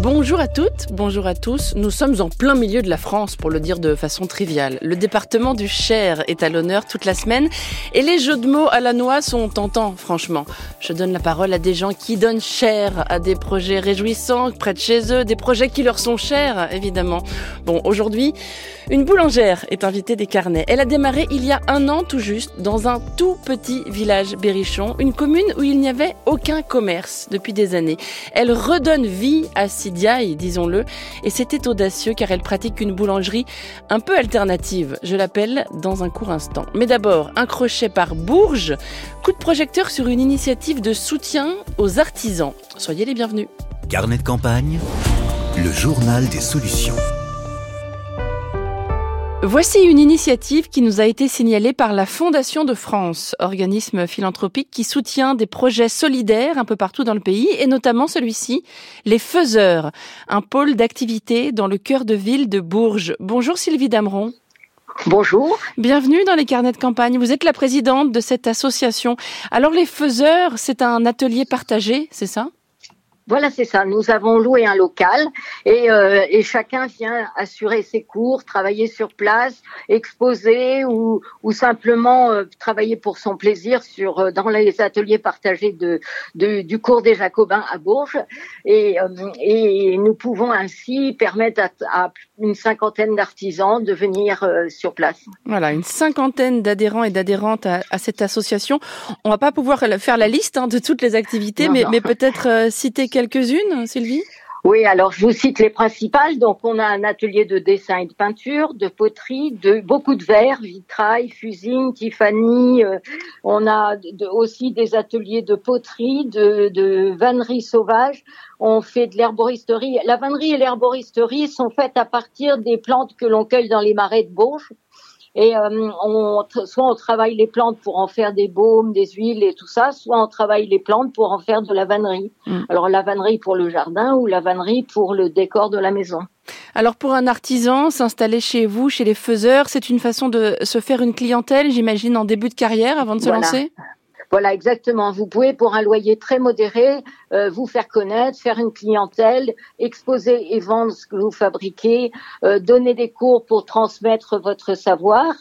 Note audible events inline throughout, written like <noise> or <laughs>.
Bonjour à toutes, bonjour à tous. Nous sommes en plein milieu de la France, pour le dire de façon triviale. Le département du Cher est à l'honneur toute la semaine et les jeux de mots à la noix sont tentants, franchement. Je donne la parole à des gens qui donnent cher à des projets réjouissants près de chez eux, des projets qui leur sont chers, évidemment. Bon, aujourd'hui, une boulangère est invitée des carnets. Elle a démarré il y a un an tout juste dans un tout petit village berrichon, une commune où il n'y avait aucun commerce depuis des années. Elle redonne vie à Sidiaï, disons-le, et c'était audacieux car elle pratique une boulangerie un peu alternative. Je l'appelle dans un court instant. Mais d'abord, un crochet par Bourges, coup de projecteur sur une initiative de soutien aux artisans. Soyez les bienvenus. Carnet de campagne, le journal des solutions. Voici une initiative qui nous a été signalée par la Fondation de France, organisme philanthropique qui soutient des projets solidaires un peu partout dans le pays, et notamment celui-ci, les Faiseurs, un pôle d'activité dans le cœur de ville de Bourges. Bonjour Sylvie Dameron. Bonjour. Bienvenue dans les carnets de campagne. Vous êtes la présidente de cette association. Alors les Faiseurs, c'est un atelier partagé, c'est ça? Voilà, c'est ça. Nous avons loué un local et, euh, et, chacun vient assurer ses cours, travailler sur place, exposer ou, ou simplement euh, travailler pour son plaisir sur euh, dans les ateliers partagés de, de, du cours des Jacobins à Bourges. Et, et nous pouvons ainsi permettre à, à une cinquantaine d'artisans de venir sur place. Voilà, une cinquantaine d'adhérents et d'adhérentes à, à, cette association. On va pas pouvoir faire la liste hein, de toutes les activités, non, mais, mais peut-être citer quelques-unes, Sylvie? Oui, alors je vous cite les principales. Donc on a un atelier de dessin et de peinture, de poterie, de beaucoup de verre, vitrail, fusine, Tiffany. Euh, on a aussi des ateliers de poterie, de, de vannerie sauvage. On fait de l'herboristerie. La vannerie et l'herboristerie sont faites à partir des plantes que l'on cueille dans les marais de Bourges. Et euh, on, soit on travaille les plantes pour en faire des baumes, des huiles et tout ça, soit on travaille les plantes pour en faire de la vannerie. Mm. Alors la vannerie pour le jardin ou la vannerie pour le décor de la maison. Alors pour un artisan, s'installer chez vous, chez les faiseurs, c'est une façon de se faire une clientèle, j'imagine, en début de carrière avant de se voilà. lancer? Voilà, exactement. Vous pouvez, pour un loyer très modéré, euh, vous faire connaître, faire une clientèle, exposer et vendre ce que vous fabriquez, euh, donner des cours pour transmettre votre savoir,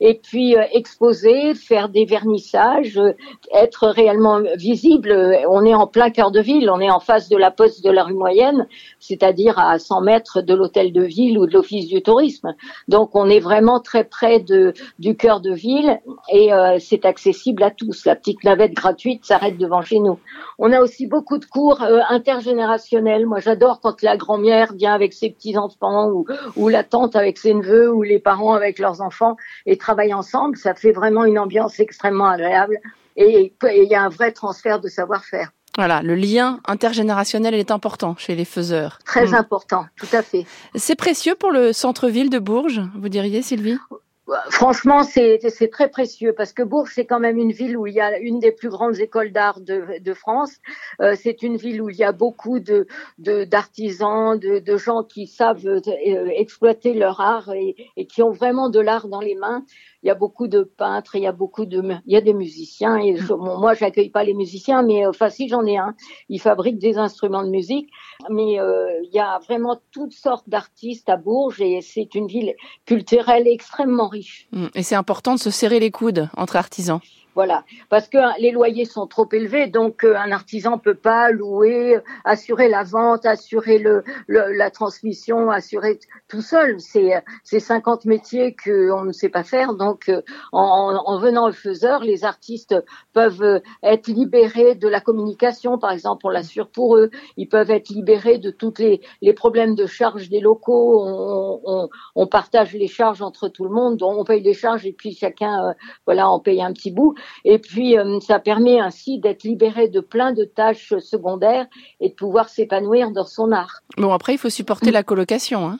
et puis euh, exposer, faire des vernissages, euh, être réellement visible. On est en plein cœur de ville, on est en face de la poste de la rue moyenne, c'est-à-dire à 100 mètres de l'hôtel de ville ou de l'office du tourisme. Donc on est vraiment très près du cœur de ville et c'est accessible à tous. Navette gratuite s'arrête devant chez nous. On a aussi beaucoup de cours euh, intergénérationnels. Moi, j'adore quand la grand-mère vient avec ses petits-enfants ou, ou la tante avec ses neveux ou les parents avec leurs enfants et travaillent ensemble. Ça fait vraiment une ambiance extrêmement agréable et il y a un vrai transfert de savoir-faire. Voilà, le lien intergénérationnel est important chez les faiseurs. Très mmh. important, tout à fait. C'est précieux pour le centre-ville de Bourges, vous diriez, Sylvie? Franchement, c'est très précieux parce que Bourges, c'est quand même une ville où il y a une des plus grandes écoles d'art de, de, France. Euh, c'est une ville où il y a beaucoup d'artisans, de, de, gens qui savent euh, exploiter leur art et, et qui ont vraiment de l'art dans les mains il y a beaucoup de peintres, il y a beaucoup de, il y a des musiciens. Et je, bon, moi, j'accueille pas les musiciens, mais enfin, si j'en ai un, ils fabriquent des instruments de musique. Mais euh, il y a vraiment toutes sortes d'artistes à Bourges et c'est une ville culturelle extrêmement riche. Et c'est important de se serrer les coudes entre artisans. Voilà, parce que les loyers sont trop élevés, donc euh, un artisan peut pas louer, assurer la vente, assurer le, le la transmission, assurer tout seul. C'est c'est 50 métiers que on ne sait pas faire. Donc euh, en, en venant au faiseur, les artistes peuvent être libérés de la communication, par exemple, on l'assure pour eux. Ils peuvent être libérés de toutes les les problèmes de charges des locaux. On, on, on partage les charges entre tout le monde, on paye les charges et puis chacun, euh, voilà, en paye un petit bout. Et puis, euh, ça permet ainsi d'être libéré de plein de tâches secondaires et de pouvoir s'épanouir dans son art. Bon, après, il faut supporter la colocation. Hein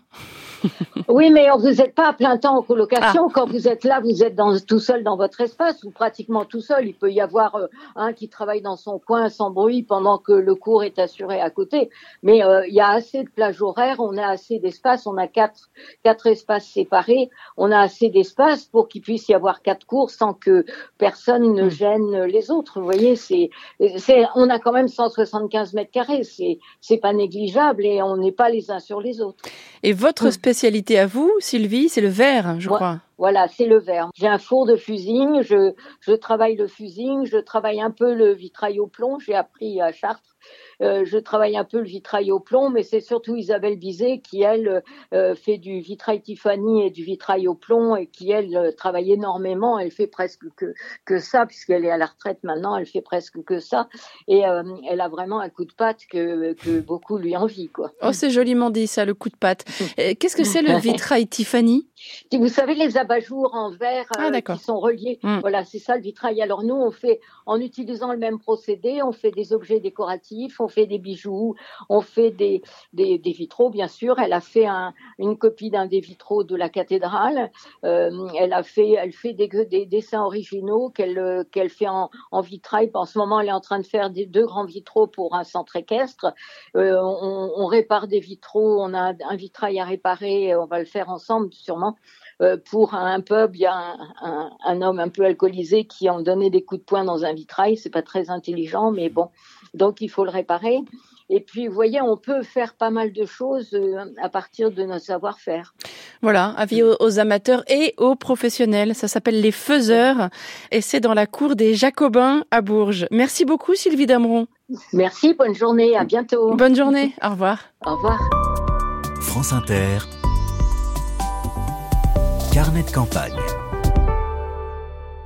<laughs> oui, mais vous n'êtes pas à plein temps en colocation. Ah. Quand vous êtes là, vous êtes dans, tout seul dans votre espace ou pratiquement tout seul. Il peut y avoir euh, un qui travaille dans son coin sans bruit pendant que le cours est assuré à côté. Mais euh, il y a assez de plages horaires, on a assez d'espace, on a quatre, quatre espaces séparés, on a assez d'espace pour qu'il puisse y avoir quatre cours sans que personne ne hmm. gêne les autres. Vous voyez, c'est, c'est, on a quand même 175 mètres carrés. C'est, c'est pas négligeable et on n'est pas les uns sur les autres. Et votre hmm. Spécialité à vous, Sylvie, c'est le verre, je crois. Voilà, c'est le verre. J'ai un four de fusing, je, je travaille le fusing, je travaille un peu le vitrail au plomb, j'ai appris à Chartres euh, je travaille un peu le vitrail au plomb, mais c'est surtout Isabelle Bizet qui, elle, euh, fait du vitrail Tiffany et du vitrail au plomb et qui, elle, euh, travaille énormément. Elle fait presque que, que ça, puisqu'elle est à la retraite maintenant, elle fait presque que ça. Et elle a vraiment un coup de patte que, que beaucoup lui envient. Quoi. Oh, c'est joliment dit ça, le coup de patte. Qu'est-ce que c'est le <laughs> vitrail Tiffany? Vous savez, les abat-jours en verre ah, qui sont reliés, hmm. voilà, c'est ça le vitrail. Alors nous, on fait, en utilisant le même procédé, on fait des objets décoratifs, on fait des bijoux, on fait des, vitraux, bien sûr. Elle a fait un, une copie d'un des vitraux de la cathédrale. Euh, elle fait, des, des dessins originaux qu'elle qu'elle fait en, vitrail. En ce moment, elle est en train de faire deux grands vitraux pour un centre équestre. Euh, on, on, répare des vitraux. On a un vitrail à réparer. On va le faire ensemble, sûrement. Euh, pour un pub, il y a un, un, homme un peu alcoolisé qui en donnait des coups de poing dans un vitrail. C'est pas très intelligent, mais bon, donc il faut le réparer. Et puis, vous voyez, on peut faire pas mal de choses euh, à partir de notre savoir-faire. Voilà, avis aux, amateurs et aux professionnels. Ça s'appelle les faiseurs et c'est dans la cour des Jacobins à Bourges. Merci beaucoup, Sylvie Dameron. Merci, bonne journée, à bientôt. Bonne journée, au revoir. Au revoir. France Inter. Carnet de campagne.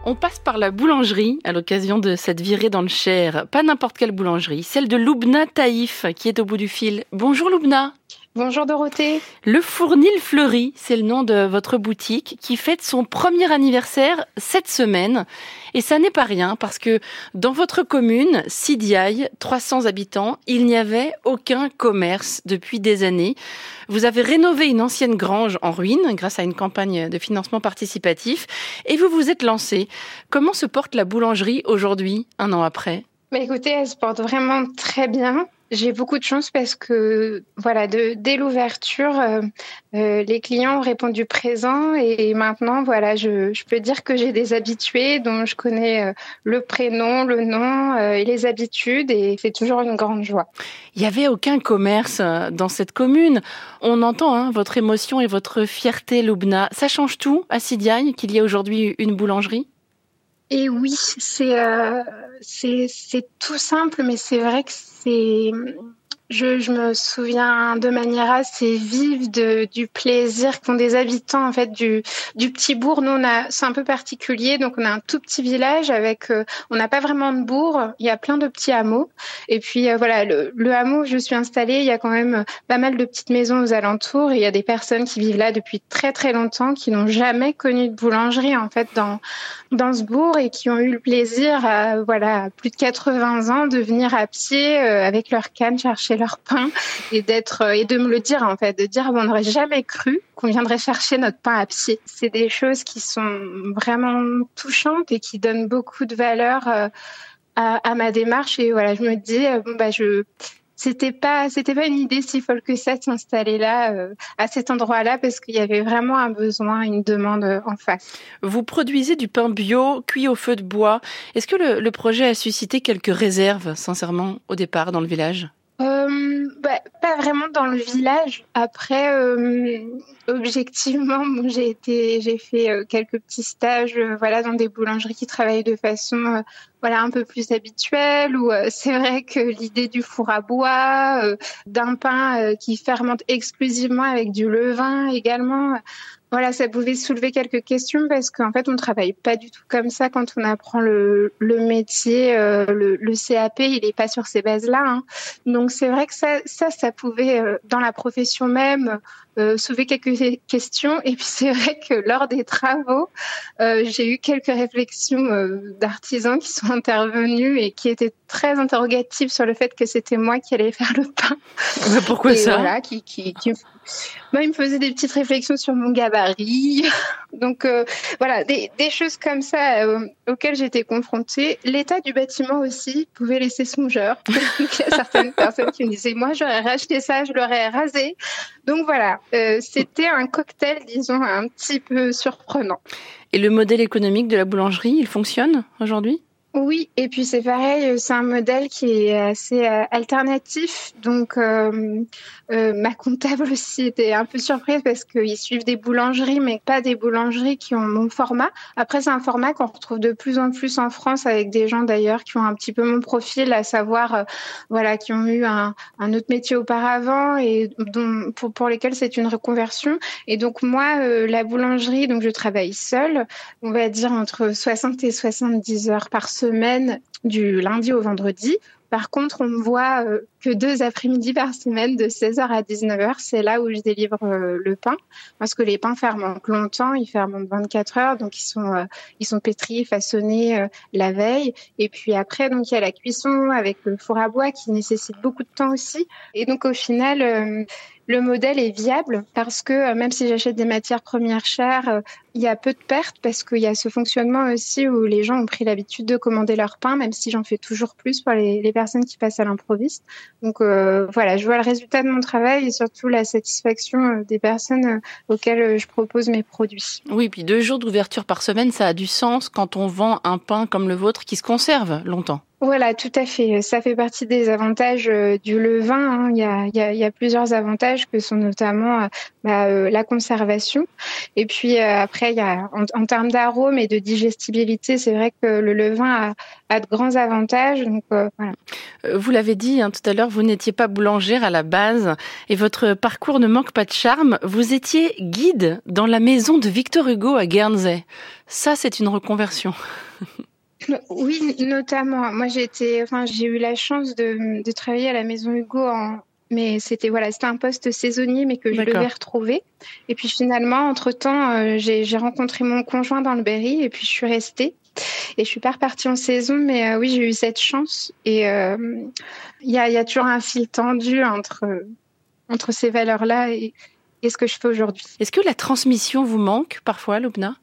On passe par la boulangerie à l'occasion de cette virée dans le Cher. Pas n'importe quelle boulangerie, celle de Loubna Taïf qui est au bout du fil. Bonjour Loubna. Bonjour Dorothée. Le Fournil Fleuri, c'est le nom de votre boutique qui fête son premier anniversaire cette semaine. Et ça n'est pas rien parce que dans votre commune, Sidiaille, 300 habitants, il n'y avait aucun commerce depuis des années. Vous avez rénové une ancienne grange en ruine grâce à une campagne de financement participatif et vous vous êtes lancé. Comment se porte la boulangerie aujourd'hui, un an après? Mais bah, écoutez, elle se porte vraiment très bien. J'ai beaucoup de chance parce que voilà, dès l'ouverture, euh, euh, les clients ont répondu présent et, maintenant voilà, je, je, peux dire que j'ai des habitués dont je connais euh, le prénom, le nom et les habitudes et c'est toujours une grande joie. Il n'y avait aucun commerce dans cette commune. On entend hein, votre émotion et votre fierté, Loubna. Ça change tout à Sidiagne qu'il y ait aujourd'hui une boulangerie? Et oui, c'est euh, tout simple, mais c'est vrai que c'est je, me souviens de manière assez vive du plaisir qu'ont des habitants en fait du, petit bourg. Nous, on a, c'est un peu particulier, donc on a un tout petit village avec, euh, on n'a pas vraiment de bourg. Il y a plein de petits hameaux. Et puis euh, voilà, le, hameau où je suis installée, il y a quand même pas mal de petites maisons aux alentours. Il y a des personnes qui vivent là depuis très très longtemps, qui n'ont jamais connu de boulangerie en fait dans dans ce bourg et qui ont eu le plaisir, à, voilà, plus de 80 ans, de venir à pied euh, avec leur canne chercher leur pain et d'être euh, et de me le dire en fait, de dire on n'aurait jamais cru qu'on viendrait chercher notre pain à pied. C'est des choses qui sont vraiment touchantes et qui donnent beaucoup de valeur euh, à, ma démarche et voilà, je me dis bon bah je c'était pas c'était pas une idée si folle que ça de s'installer là euh, à cet endroit-là parce qu'il y avait vraiment un besoin, une demande euh, en face. Vous produisez du pain bio cuit au feu de bois. Est-ce que le, projet a suscité quelques réserves, sincèrement, au départ dans le village? euh, bah, Pas vraiment dans le village. Après, euh, objectivement, <laughs> j'ai été, j'ai fait euh, quelques petits stages, euh, voilà, dans des boulangeries qui travaillent de façon, voilà, un peu plus habituelle. Où <laughs> c'est vrai que l'idée du four à bois, d'un pain qui fermente exclusivement avec du levain également. Voilà, ça pouvait soulever quelques questions parce qu'en fait, on travaille pas du tout comme ça quand on apprend le, le métier. le, le, CAP, il est pas sur ces bases-là. Hein. Donc, c'est vrai que ça, ça, ça pouvait, dans la profession même, euh, soulever quelques questions. Et puis c'est vrai que lors des travaux, euh, j'ai eu quelques réflexions euh, d'artisans qui sont intervenus et qui étaient très interrogative sur le fait que c'était moi qui allais faire le pain. pourquoi ça? voilà, qui, qui, il me faisait des petites réflexions sur mon gabarit. <laughs> Donc euh, voilà, des, des, choses comme ça euh, auxquelles j'étais confrontée. L'état du bâtiment aussi pouvait laisser songeur. <laughs> il y a certaines personnes qui me disaient, moi j'aurais racheté ça, je l'aurais rasé. Donc voilà, euh, c'était un cocktail, disons, un petit peu surprenant. Et le modèle économique de la boulangerie, il fonctionne aujourd'hui? Oui, et puis c'est pareil, c'est un modèle qui est assez euh, alternatif. Donc euh, euh, ma comptable aussi était un peu surprise parce qu'ils suivent des boulangeries, mais pas des boulangeries qui ont mon format. Après, c'est un format qu'on retrouve de plus en plus en France avec des gens d'ailleurs qui ont un petit peu mon profil, à savoir euh, voilà, qui ont eu un, autre métier auparavant et pour, lesquels c'est une reconversion. Et donc moi, euh, la boulangerie, donc je travaille seule, on va dire entre 60 et 70 heures par semaine du lundi au vendredi. Par contre, on me voit euh, que deux après-midi par semaine de 16h à 19h. C'est là où je délivre euh, le pain parce que les pains fermentent longtemps, ils fermentent 24 heures, donc ils sont euh, ils sont pétris, façonnés la veille. Et puis après, donc il y a la cuisson avec le four à bois qui nécessite beaucoup de temps aussi. Et donc au final, le modèle est viable parce que même si j'achète des matières premières chères, il y a peu de pertes parce qu'il y a ce fonctionnement aussi où les gens ont pris l'habitude de commander leur pain, même si j'en fais toujours plus pour les, personnes qui passent à l'improviste. Donc euh, voilà, je vois le résultat de mon travail et surtout la satisfaction des personnes auxquelles je propose mes produits. Oui, puis deux jours d'ouverture par semaine, ça a du sens quand on vend un pain comme le vôtre qui se conserve longtemps. Voilà, tout à fait. Ça fait partie des avantages euh, du levain. Hein. Il, y a, il, y a, il, y a, plusieurs avantages que sont notamment euh, bah, euh, la conservation. Et puis après, il y a, en, en termes d'arôme et de digestibilité, c'est vrai que le levain a, a de grands avantages. Donc, voilà. Vous l'avez dit hein, tout à l'heure, vous n'étiez pas boulangère à la base et votre parcours ne manque pas de charme. Vous étiez guide dans la maison de Victor Hugo à Guernsey. Ça, c'est une reconversion. Oui, notamment. Moi, j'ai enfin, eu la chance de, de, travailler à la Maison Hugo en, mais c'était voilà, c'était un poste saisonnier, mais que je devais retrouver. Et puis finalement, entre temps, euh, j'ai rencontré mon conjoint dans le Berry, et puis je suis restée. Et je suis pas repartie en saison, mais euh, oui, j'ai eu cette chance. Et euh, il y, a, y, a, toujours un fil tendu entre entre ces valeurs-là et, et ce que je fais aujourd'hui. Est-ce que la transmission vous manque parfois, Loubna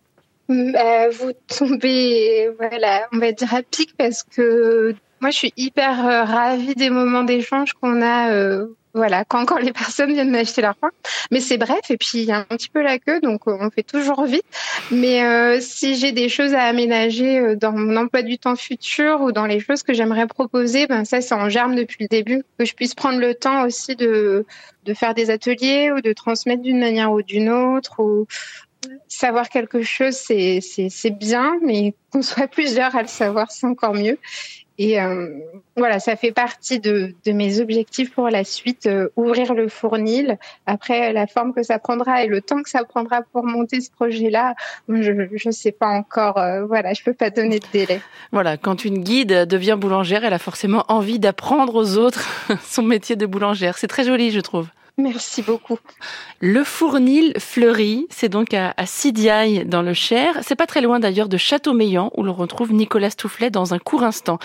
bah, vous tombez, voilà, on va dire à pic parce que moi, je suis hyper euh, ravie des moments d'échange qu'on a, euh, voilà, quand encore les <laughs> personnes viennent m'acheter leur pain. Mais c'est bref, et puis il y a un petit peu la queue, donc euh, on fait toujours vite. Mais euh, si j'ai des choses à aménager dans mon emploi du temps futur ou dans les choses que j'aimerais proposer, ben ça, c'est en germe depuis le début, que je puisse prendre le temps aussi de de faire des ateliers ou de transmettre d'une manière ou d'une autre, ou savoir quelque chose, c'est, bien, mais qu'on <laughs> soit plusieurs à le savoir, c'est encore mieux. Et euh, voilà, ça fait partie de, de, mes objectifs pour la suite, euh, ouvrir le fournil. Après, la forme que ça prendra et le temps que ça prendra pour monter ce projet-là, je ne sais pas encore. Euh, voilà, je peux pas donner de délai. Voilà, quand une guide devient boulangère, elle a forcément envie d'apprendre aux autres <laughs> son métier de boulangère. C'est très joli, je trouve. Merci beaucoup. Le Fournil fleuri, c'est donc à, à Sidiaille dans le Cher. C'est pas très loin d'ailleurs de Châteaumeillan où l'on retrouve Nicolas Toufflet dans un court instant.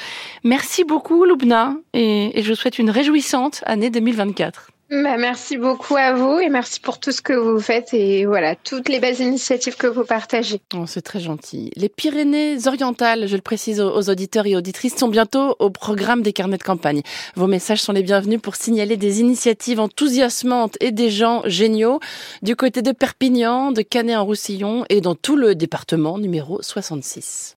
Merci beaucoup Loubna et, et je vous souhaite une réjouissante année 2024. Bah, merci beaucoup à vous et merci pour tout ce que vous faites et voilà, toutes les belles initiatives que vous partagez. Oh, c'est très gentil. Les Pyrénées-Orientales, je le précise aux auditeurs et auditrices, sont bientôt au programme des carnets de campagne. Vos messages sont les bienvenus pour signaler des initiatives enthousiasmantes et des gens géniaux du côté de Perpignan, de Canet-en-Roussillon et dans tout le département numéro 66.